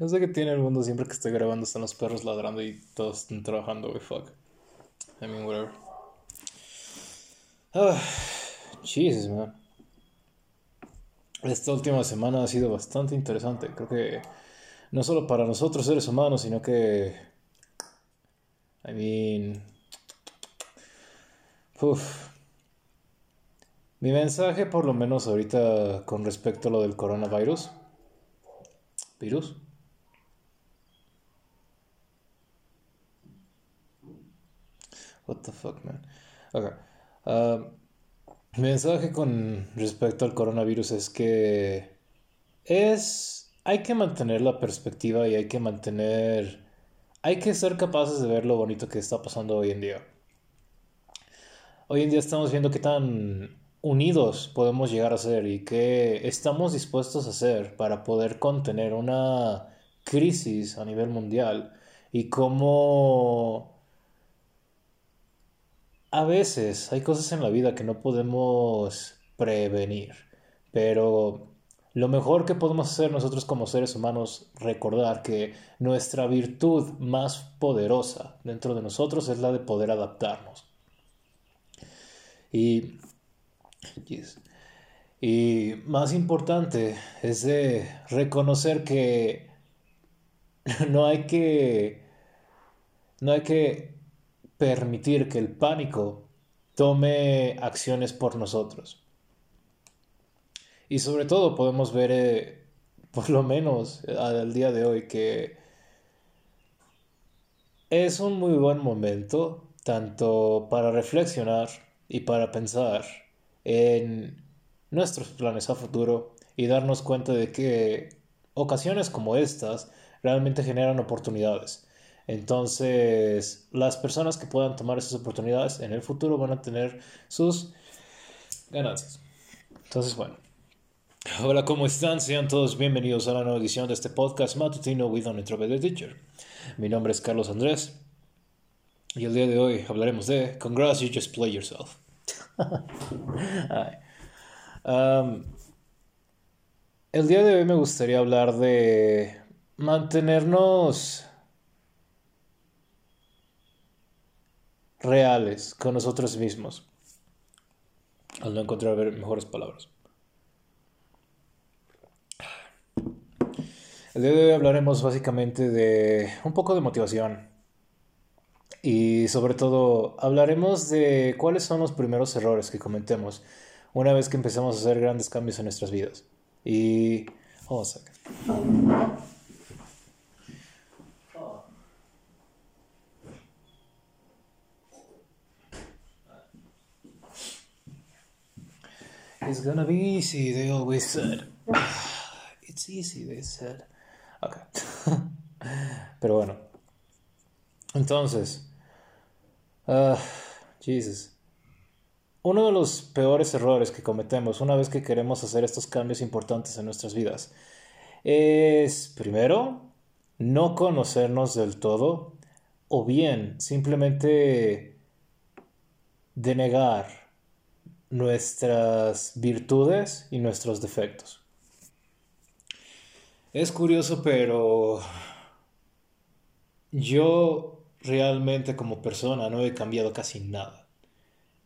No sé qué tiene el mundo siempre que estoy grabando están los perros ladrando y todos están trabajando, güey, fuck. I mean, whatever. Ah, Jesus, man. Esta última semana ha sido bastante interesante. Creo que no solo para nosotros seres humanos, sino que... I mean... Uf. Mi mensaje, por lo menos ahorita, con respecto a lo del coronavirus. ¿Virus? What the fuck, man. Okay. Uh, mi mensaje con respecto al coronavirus es que es. Hay que mantener la perspectiva y hay que mantener. Hay que ser capaces de ver lo bonito que está pasando hoy en día. Hoy en día estamos viendo qué tan unidos podemos llegar a ser y qué estamos dispuestos a hacer para poder contener una crisis a nivel mundial y cómo a veces hay cosas en la vida que no podemos prevenir, pero lo mejor que podemos hacer nosotros como seres humanos, recordar que nuestra virtud más poderosa dentro de nosotros es la de poder adaptarnos. Y, y más importante es de reconocer que no hay que no hay que permitir que el pánico tome acciones por nosotros. Y sobre todo podemos ver, eh, por lo menos al día de hoy, que es un muy buen momento tanto para reflexionar y para pensar en nuestros planes a futuro y darnos cuenta de que ocasiones como estas realmente generan oportunidades entonces, las personas que puedan tomar esas oportunidades en el futuro van a tener sus ganancias. Entonces, bueno. Hola, ¿cómo están? Sean todos bienvenidos a la nueva edición de este podcast matutino with an introverted teacher. Mi nombre es Carlos Andrés y el día de hoy hablaremos de Congrats, you just play yourself. El día de hoy me gustaría hablar de mantenernos reales con nosotros mismos, al no encontrar mejores palabras. El día de hoy hablaremos básicamente de un poco de motivación y sobre todo hablaremos de cuáles son los primeros errores que cometemos una vez que empezamos a hacer grandes cambios en nuestras vidas. Y vamos a It's gonna be easy, they always said. It's easy, they said. Ok. Pero bueno. Entonces. Uh, Jesus. Uno de los peores errores que cometemos una vez que queremos hacer estos cambios importantes en nuestras vidas es, primero, no conocernos del todo o bien simplemente denegar nuestras virtudes y nuestros defectos. Es curioso, pero yo realmente como persona no he cambiado casi nada.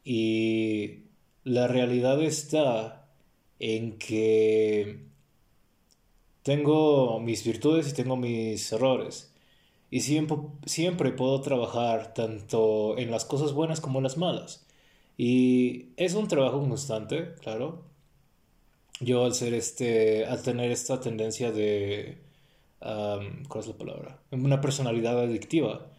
Y la realidad está en que tengo mis virtudes y tengo mis errores. Y siempre, siempre puedo trabajar tanto en las cosas buenas como en las malas. Y es un trabajo constante, claro. Yo al ser este, al tener esta tendencia de, ¿cuál es la palabra? Una personalidad adictiva,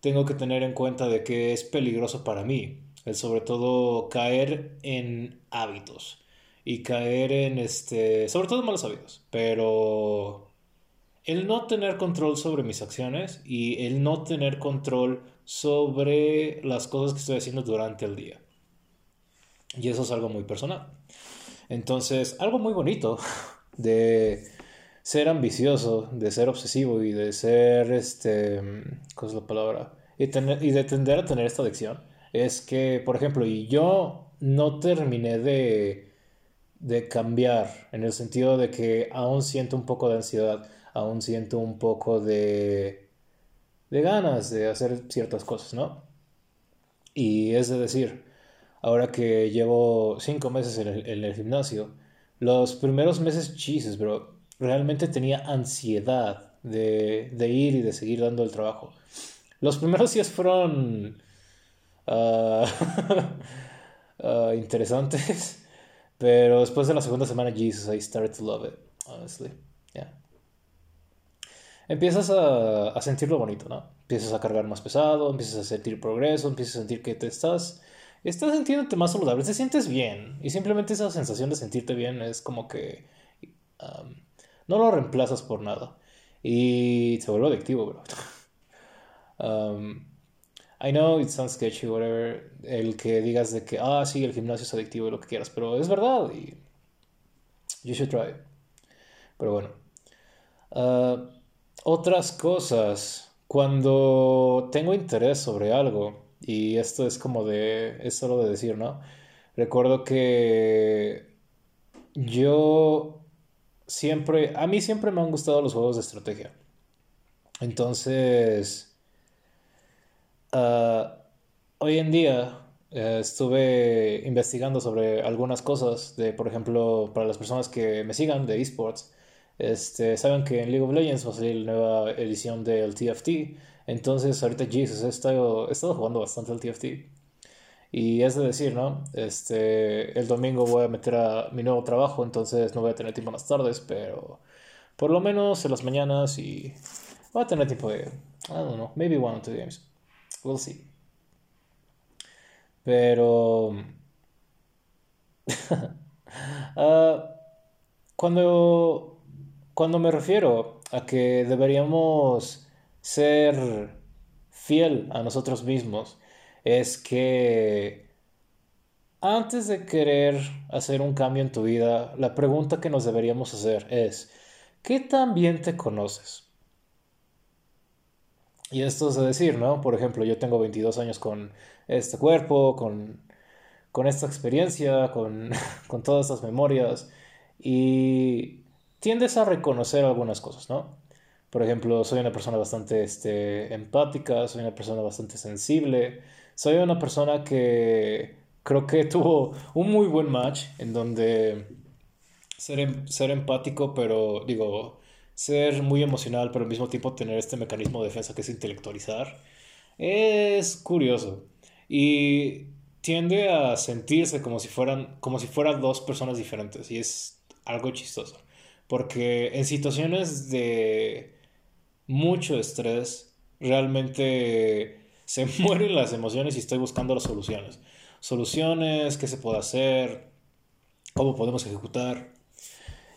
tengo que tener en cuenta de que es peligroso para mí, el sobre todo caer en hábitos y caer en este, sobre todo malos hábitos, pero el no tener control sobre mis acciones y el no tener control sobre las cosas que estoy haciendo durante el día. Y eso es algo muy personal. Entonces, algo muy bonito de ser ambicioso, de ser obsesivo y de ser, este, ¿cuál es la palabra? Y, tener, y de tender a tener esta adicción es que, por ejemplo, y yo no terminé de, de cambiar en el sentido de que aún siento un poco de ansiedad aún siento un poco de, de ganas de hacer ciertas cosas, ¿no? Y es de decir, ahora que llevo cinco meses en el, en el gimnasio, los primeros meses, Jesus, bro, realmente tenía ansiedad de, de, ir y de seguir dando el trabajo. Los primeros días fueron uh, uh, interesantes, pero después de la segunda semana, Jesus, I started to love it, honestly. Yeah. Empiezas a, a sentirlo bonito, ¿no? Empiezas a cargar más pesado, empiezas a sentir progreso, empiezas a sentir que te estás estás sintiéndote más saludable, te sientes bien. Y simplemente esa sensación de sentirte bien es como que no lo reemplazas por nada. Y se vuelve adictivo, bro. I know it sounds sketchy, whatever. El que digas de que, ah, sí, el gimnasio es adictivo y lo que quieras, pero es verdad. Y you should try. Pero bueno. Uh, otras cosas. Cuando tengo interés sobre algo, y esto es como de, es solo de decir, ¿no? Recuerdo que yo siempre, a mí siempre me han gustado los juegos de estrategia. Entonces, uh, hoy en día uh, estuve investigando sobre algunas cosas de, por ejemplo, para las personas que me sigan de esports, este, saben que en League of Legends va a salir la nueva edición del TFT entonces, ahorita Jesus, he estado, he estado jugando bastante al TFT. Y es de decir, ¿no? Este, el domingo voy a meter a mi nuevo trabajo, entonces no voy a tener tiempo en las tardes, pero por lo menos en las mañanas y voy a tener tiempo de, I don't know, maybe one or two games. We'll see. Pero... uh, cuando, cuando me refiero a que deberíamos ser fiel a nosotros mismos es que antes de querer hacer un cambio en tu vida, la pregunta que nos deberíamos hacer es, ¿qué tan bien te conoces? Y esto es decir, ¿no? Por ejemplo, yo tengo 22 años con este cuerpo, con, con esta experiencia, con, con todas estas memorias, y tiendes a reconocer algunas cosas, ¿no? Por ejemplo, soy una persona bastante este, empática, soy una persona bastante sensible, soy una persona que creo que tuvo un muy buen match en donde ser, em, ser empático, pero digo, ser muy emocional, pero al mismo tiempo tener este mecanismo de defensa que es intelectualizar, es curioso. Y tiende a sentirse como si fueran, como si fueran dos personas diferentes. Y es algo chistoso. Porque en situaciones de mucho estrés, realmente se mueren las emociones y estoy buscando las soluciones. Soluciones, qué se puede hacer, cómo podemos ejecutar.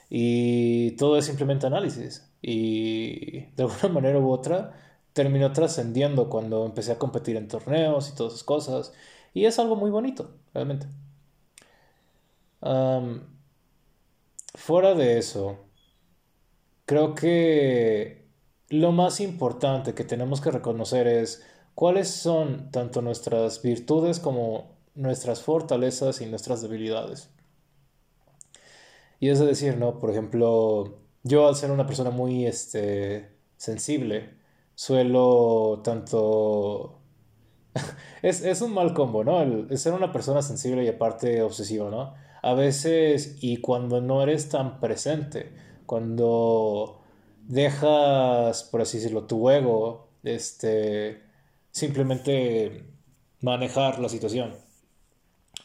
Y todo es simplemente análisis. Y de alguna manera u otra terminó trascendiendo cuando empecé a competir en torneos y todas esas cosas. Y es algo muy bonito, realmente. fuera de eso, creo que lo más importante que tenemos que reconocer es cuáles son tanto nuestras virtudes como nuestras fortalezas y nuestras debilidades. Y es decir, ¿no? Por ejemplo, yo al ser una persona muy este, sensible, suelo tanto... es, es, un mal combo, ¿no? El, ser una persona sensible y aparte obsesiva, ¿no? A veces, y cuando no eres tan presente, cuando dejas, por así decirlo, tu ego, este, simplemente manejar la situación.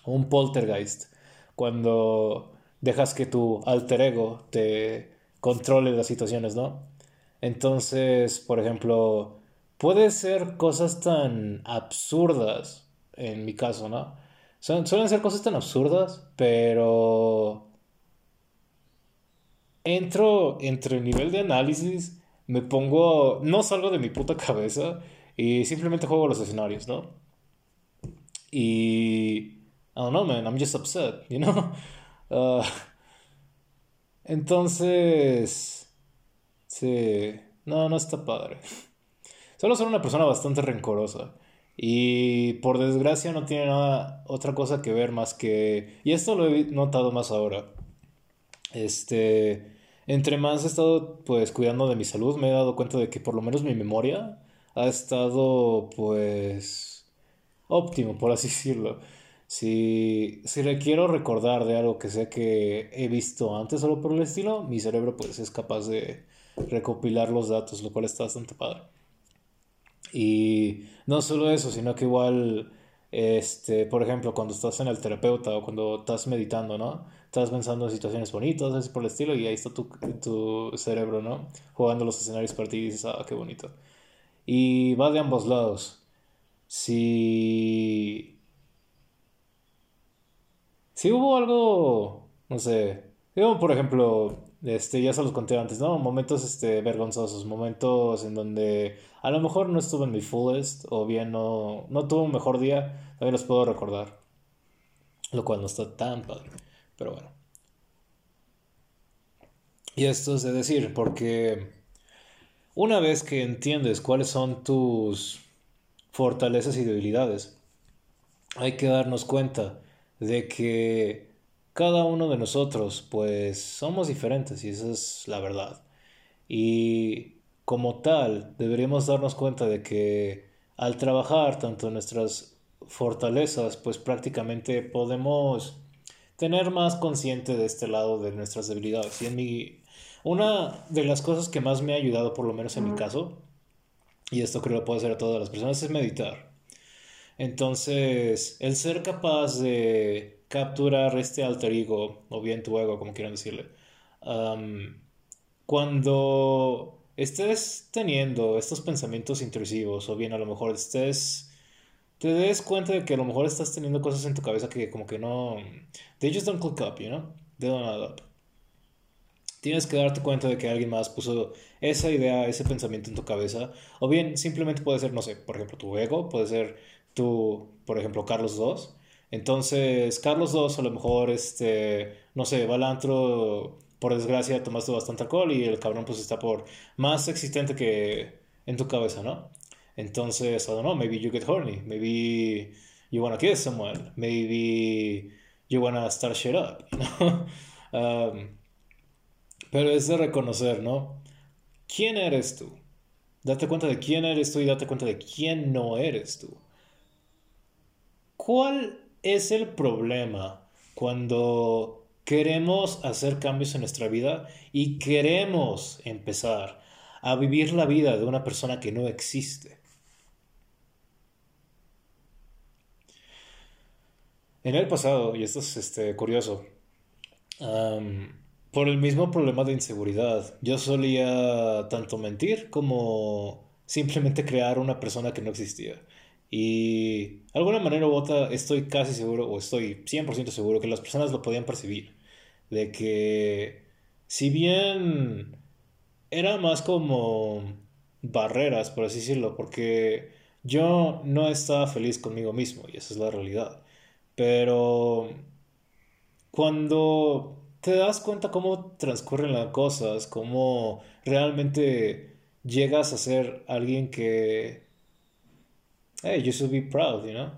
Un poltergeist, cuando dejas que tu alter ego te controle las situaciones, ¿no? Entonces, por ejemplo, puede ser cosas tan absurdas, en mi caso, ¿no? suelen ser cosas tan absurdas, pero entro entre el nivel de análisis, me pongo, no salgo de mi puta cabeza y simplemente juego los escenarios, ¿no? Y... I don't know, man, I'm just upset, you know? Uh, entonces... Sí, no, no está padre. Solo soy una persona bastante rencorosa. Y por desgracia no tiene nada, otra cosa que ver más que... Y esto lo he notado más ahora este, entre más he estado pues cuidando de mi salud, me he dado cuenta de que por lo menos mi memoria ha estado pues óptimo, por así decirlo. Si, si quiero recordar de algo que sé que he visto antes o por el estilo, mi cerebro pues es capaz de recopilar los datos, lo cual está bastante padre. Y no solo eso, sino que igual, este, por ejemplo, cuando estás en el terapeuta o cuando estás meditando, ¿no? Estás pensando en situaciones bonitas, así por el estilo, y ahí está tu, tu cerebro, ¿no? Jugando los escenarios para ti y dices, ah, qué bonito. Y va de ambos lados. Si si hubo algo, no sé, digo, por ejemplo, este, ya se los conté antes, ¿no? Momentos, este, vergonzosos, momentos en donde a lo mejor no estuve en mi fullest o bien no, no tuve un mejor día, también los puedo recordar. Lo cual no está tan padre, pero bueno. Y esto es de decir, porque una vez que entiendes cuáles son tus fortalezas y debilidades, hay que darnos cuenta de que cada uno de nosotros pues somos diferentes y esa es la verdad. Y como tal deberíamos darnos cuenta de que al trabajar tanto nuestras fortalezas pues prácticamente podemos tener más consciente de este lado de nuestras debilidades. Y en mi una de las cosas que más me ha ayudado por lo menos en mi caso y esto creo que puede hacer a todas las personas es meditar. Entonces, el ser capaz de capturar este alter ego, o bien tu ego, como quieran decirle, cuando estés teniendo estos pensamientos intrusivos, o bien a lo mejor estés, te des cuenta de que a lo mejor estás teniendo cosas en tu cabeza que como que no, they just don't click up, you know, they don't add up. Tienes que darte cuenta de que alguien más puso esa idea, ese pensamiento en tu cabeza. O bien simplemente puede ser, no sé, por ejemplo, tu ego, puede ser tú, por ejemplo, Carlos II. Entonces, Carlos II a lo mejor, este, no sé, va por desgracia tomaste bastante alcohol y el cabrón pues está por más existente que en tu cabeza, ¿no? Entonces, I don't know, maybe you get horny, maybe you wanna kiss someone, maybe you wanna start shit up, ¿no? Um, pero es de reconocer, ¿no? ¿Quién eres tú? Date cuenta de quién eres tú y date cuenta de quién no eres tú. ¿Cuál es el problema cuando queremos hacer cambios en nuestra vida y queremos empezar a vivir la vida de una persona que no existe? En el pasado, y esto es este, curioso, por el mismo problema de inseguridad, yo solía tanto mentir como simplemente crear una persona que no existía. Y de alguna manera u otra estoy casi seguro, o estoy 100% seguro que las personas lo podían percibir. De que si bien era más como barreras, por así decirlo, porque yo no estaba feliz conmigo mismo, y esa es la realidad. Pero cuando te das cuenta cómo transcurren las cosas, cómo realmente llegas a ser alguien que hey, you should be proud, you know.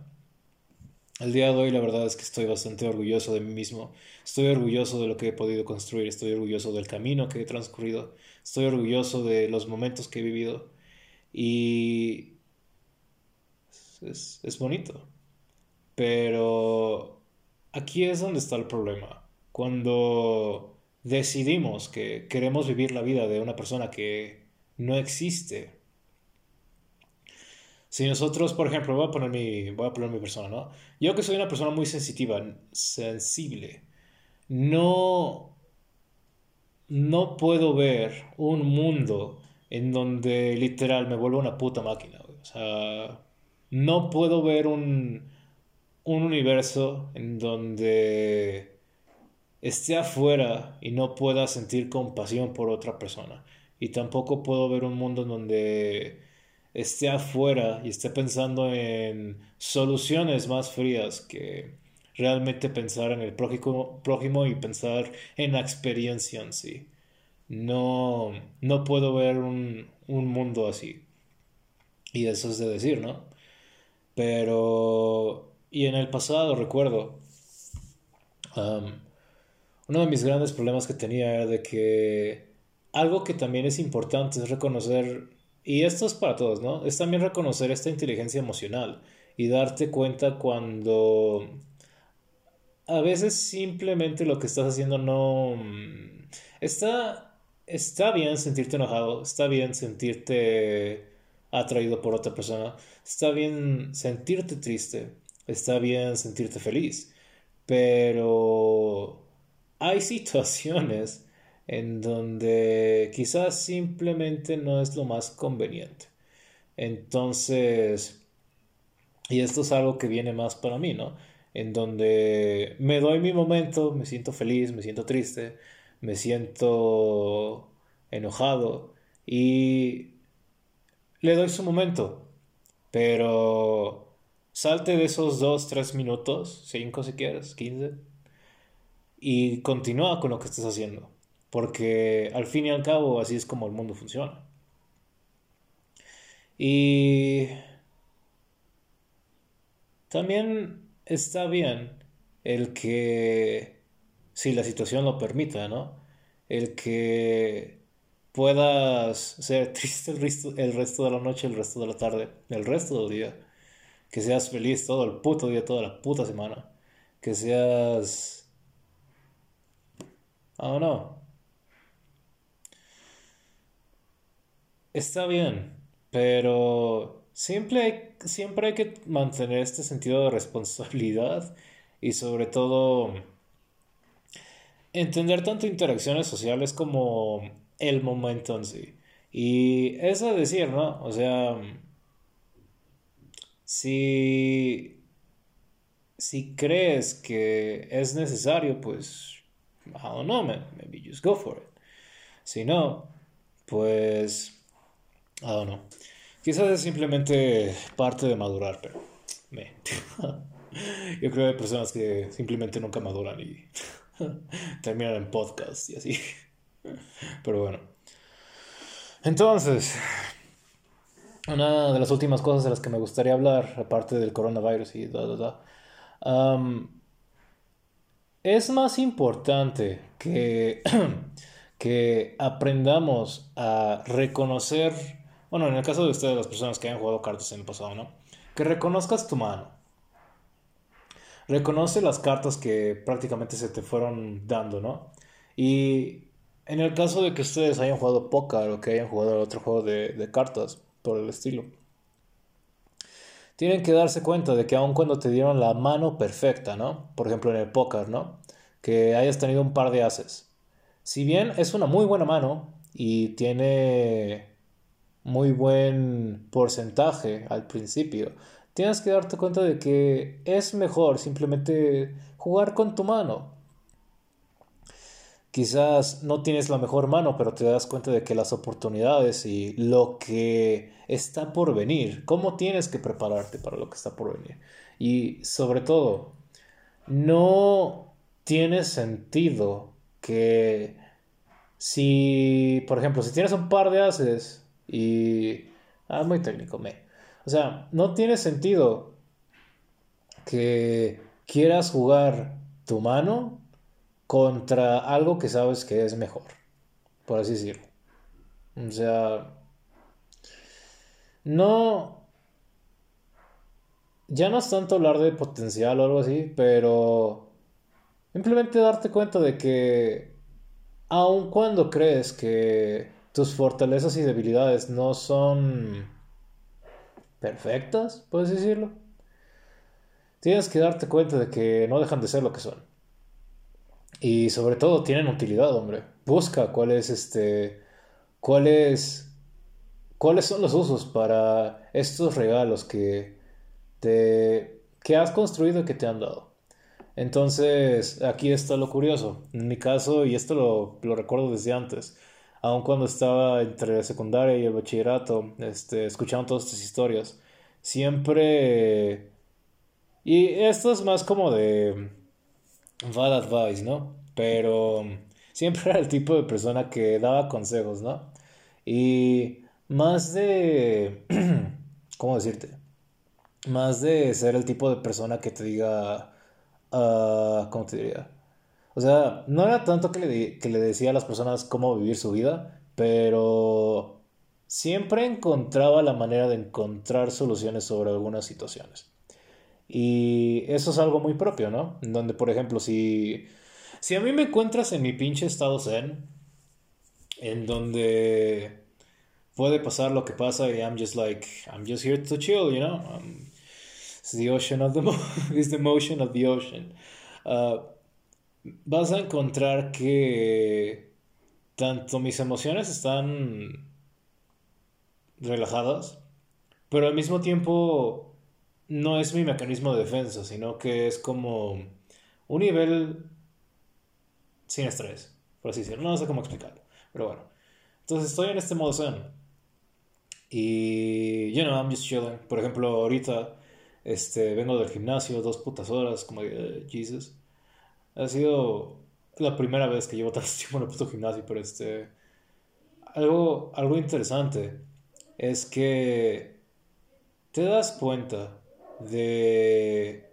El día de hoy la verdad es que estoy bastante orgulloso de mí mismo, estoy orgulloso de lo que he podido construir, estoy orgulloso del camino que he transcurrido, estoy orgulloso de los momentos que he vivido y es, es bonito. Pero aquí es donde está el problema. Cuando decidimos que queremos vivir la vida de una persona que no existe, si nosotros, por ejemplo, voy a poner mi, voy a poner mi persona, ¿no? Yo que soy una persona muy sensitiva, sensible, no, no puedo ver un mundo en donde literal me vuelvo una puta máquina, O sea, no puedo ver un, un universo en donde esté afuera y no pueda sentir compasión por otra persona. Y tampoco puedo ver un mundo en donde esté afuera y esté pensando en soluciones más frías que realmente pensar en el prójimo, y pensar en la experiencia en sí. No, no puedo ver un, mundo así. Y eso es de decir, ¿no? Pero... Y en el pasado recuerdo... uno de mis grandes problemas que tenía era de que algo que también es importante es reconocer, y esto es para todos, ¿no? Es también reconocer esta inteligencia emocional y darte cuenta cuando a veces simplemente lo que estás haciendo no... Mm, está, está bien sentirte enojado, está bien sentirte atraído por otra persona, está bien sentirte triste, está bien sentirte feliz, pero hay situaciones en donde quizás simplemente no es lo más conveniente. Entonces, y esto es algo que viene más para mí, ¿no? En donde me doy mi momento, me siento feliz, me siento triste, me siento enojado y le doy su momento. Pero salte de esos dos, tres minutos, cinco si quieres, quince, y continúa con lo que estás haciendo. Porque al fin y al cabo así es como el mundo funciona. Y también está bien el que, si la situación lo permita, ¿no? El que puedas ser triste el resto, el resto de la noche, el resto de la tarde, el resto del día. Que seas feliz todo el puto día, toda la puta semana. Que seas... Oh no. Está bien, pero siempre hay, siempre hay que mantener este sentido de responsabilidad y sobre todo entender tanto interacciones sociales como el momento en sí. Y eso decir, ¿no? O sea, si, si crees que es necesario, pues, I don't know, maybe just go for it. Si no, pues, I don't know. Quizás es simplemente parte de madurar, pero me. Yo creo que hay personas que simplemente nunca maduran y terminan en podcast y así. Pero bueno. Entonces, una de las últimas cosas de las que me gustaría hablar, aparte del coronavirus y da, da, da, es más importante que, que aprendamos a reconocer, bueno, en el caso de ustedes, las personas que hayan jugado cartas en el pasado, ¿no? Que reconozcas tu mano. Reconoce las cartas que prácticamente se te fueron dando, ¿no? Y en el caso de que ustedes hayan jugado póker o que hayan jugado otro juego de, cartas por el estilo, tienen que darse cuenta de que aun cuando te dieron la mano perfecta, ¿no? Por ejemplo en el póker, ¿no? Que hayas tenido un par de haces. Si bien es una muy buena mano y tiene muy buen porcentaje al principio, tienes que darte cuenta de que es mejor simplemente jugar con tu mano. Quizás no tienes la mejor mano, pero te das cuenta de que las oportunidades y lo que está por venir, cómo tienes que prepararte para lo que está por venir. Y sobre todo, no tiene sentido que si, por ejemplo, si tienes un par de haces y... Ah, muy técnico, me. O sea, no tiene sentido que quieras jugar tu mano contra algo que sabes que es mejor, por así decirlo. O sea, no, ya no es tanto hablar de potencial o algo así, pero simplemente darte cuenta de que aun cuando crees que tus fortalezas y debilidades no son perfectas, puedes decirlo, tienes que darte cuenta de que no dejan de ser lo que son. Y sobre todo tienen utilidad, hombre. Busca cuál es este. cuáles. cuáles son los usos para estos regalos que te. que has construido y que te han dado. Entonces, aquí está lo curioso. En mi caso, y esto lo, lo recuerdo desde antes, aun cuando estaba entre la secundaria y el bachillerato, este, escuchando todas estas historias, siempre... Y esto es más como de bad advice, ¿no? Pero siempre era el tipo de persona que daba consejos, ¿no? Y más de, ¿cómo decirte? Más de ser el tipo de persona que te diga, uh, ¿cómo te diría? O sea, no era tanto que le, que le decía a las personas cómo vivir su vida, pero siempre encontraba la manera de encontrar soluciones sobre algunas situaciones. Y eso es algo muy propio, ¿no? Donde, por ejemplo, si, si a mí me encuentras en mi pinche estado zen, en donde puede pasar lo que pasa y I'm just like, I'm just here to chill, you know? Um, it's the ocean of the, it's the motion of the ocean. Uh, vas a encontrar que tanto mis emociones están relajadas, pero al mismo tiempo no es mi mecanismo de defensa, sino que es como un nivel sin estrés, por así decirlo. No sé cómo explicarlo, pero bueno. Entonces estoy en este modo zen. Y, you know, I'm just chilling. Por ejemplo, ahorita este, vengo del gimnasio dos putas horas, como de, Jesus. Ha sido la primera vez que llevo tanto tiempo en el puto gimnasio, pero este. Algo, algo interesante es que te das cuenta de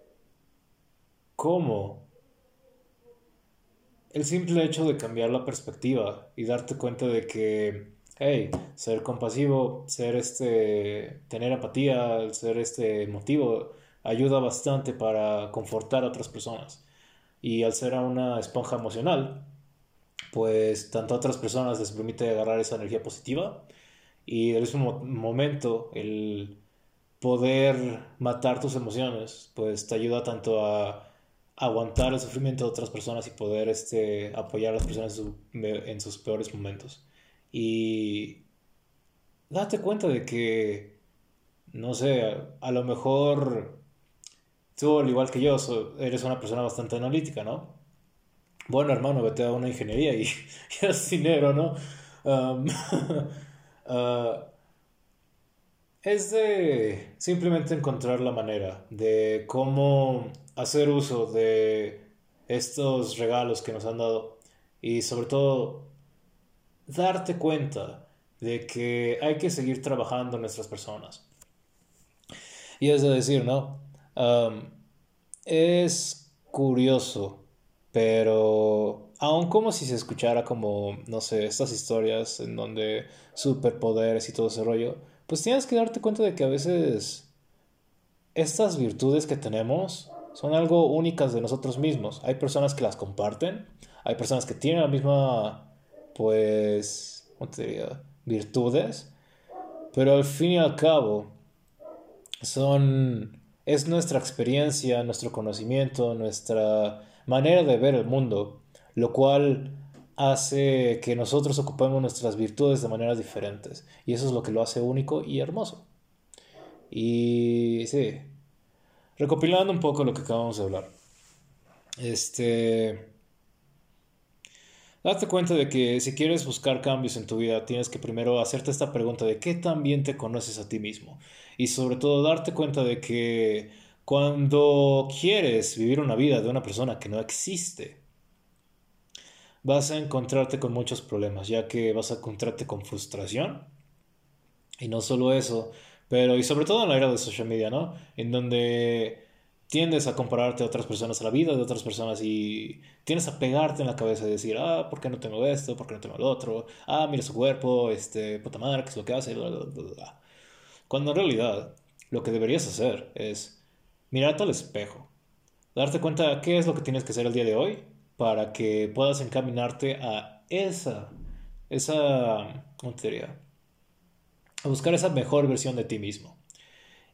cómo el simple hecho de cambiar la perspectiva y darte cuenta de que, hey, ser compasivo, ser este, tener empatía, ser este emotivo, ayuda bastante para confortar a otras personas. Y al ser una esponja emocional, pues tanto a otras personas les permite agarrar esa energía positiva y en mismo momento el poder matar tus emociones, pues te ayuda tanto a aguantar el sufrimiento de otras personas y poder este, apoyar a las personas en, sus peores momentos. Y date cuenta de que, no sé, a lo mejor tú, al igual que yo, eres una persona bastante analítica, ¿no? Bueno, hermano, vete a una ingeniería y, y haz dinero, ¿no? Uh, es de simplemente encontrar la manera de cómo hacer uso de estos regalos que nos han dado y sobre todo darte cuenta de que hay que seguir trabajando en nuestras personas. Y es de decir, ¿no? Es curioso, pero aun como si se escuchara como, no sé, estas historias en donde superpoderes y todo ese rollo, pues tienes que darte cuenta de que a veces estas virtudes que tenemos son algo únicas de nosotros mismos. Hay personas que las comparten, hay personas que tienen la misma, pues, ¿cómo te diría? Virtudes, pero al fin y al cabo son, es nuestra experiencia, nuestro conocimiento, nuestra manera de ver el mundo, lo cual hace que nosotros ocupemos nuestras virtudes de maneras diferentes. Y eso es lo que lo hace único y hermoso. Y sí, recopilando un poco lo que acabamos de hablar. Este. Date cuenta de que si quieres buscar cambios en tu vida, tienes que primero hacerte esta pregunta de qué tan bien te conoces a ti mismo. Y sobre todo darte cuenta de que cuando quieres vivir una vida de una persona que no existe, vas a encontrarte con muchos problemas, ya que vas a encontrarte con frustración. Y no solo eso, pero, y sobre todo en la era de social media, ¿no? En donde tiendes a compararte a otras personas, a la vida de otras personas y tienes a pegarte en la cabeza y decir, ah, ¿por qué no tengo esto? ¿Por qué no tengo lo otro? Ah, mira su cuerpo, este, puta madre, ¿qué es lo que hace? Cuando en realidad lo que deberías hacer es mirarte al espejo, darte cuenta qué es lo que tienes que hacer el día de hoy para que puedas encaminarte a esa, esa, ¿cómo te diría? a buscar esa mejor versión de ti mismo.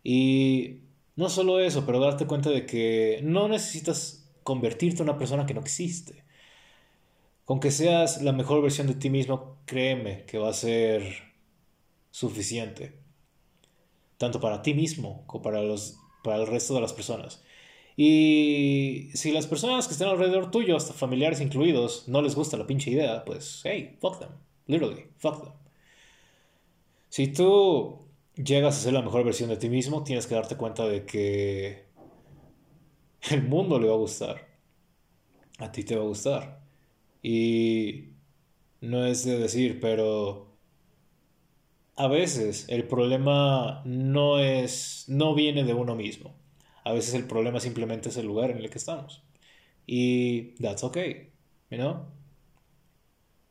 Y no solo eso, pero darte cuenta de que no necesitas convertirte en una persona que no existe. Con que seas la mejor versión de ti mismo, créeme que va a ser suficiente. Tanto para ti mismo como para, los, para el resto de las personas. Y si las personas que están alrededor tuyo, hasta familiares incluidos, no les gusta la pinche idea, pues hey, fuck them. Literally, fuck them. Si tú llegas a ser la mejor versión de ti mismo, tienes que darte cuenta de que el mundo le va a gustar. A ti te va a gustar. Y no es de decir, pero a veces el problema no es no viene de uno mismo. A veces el problema simplemente es el lugar en el que estamos. Y that's okay. ¿no?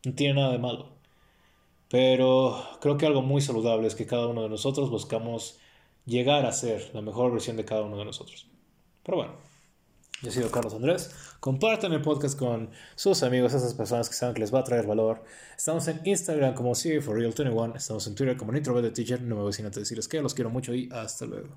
No tiene nada de malo. Pero creo que algo muy saludable es que cada uno de nosotros buscamos llegar a ser la mejor versión de cada uno de nosotros. Pero bueno, yo he sido Carlos Andrés. Compartan el podcast con sus amigos, esas personas que saben que les va a traer valor. Estamos en Instagram como for Real 21 Estamos en Twitter como Nitro Teacher. No me voy sin antes decirles que los quiero mucho y hasta luego.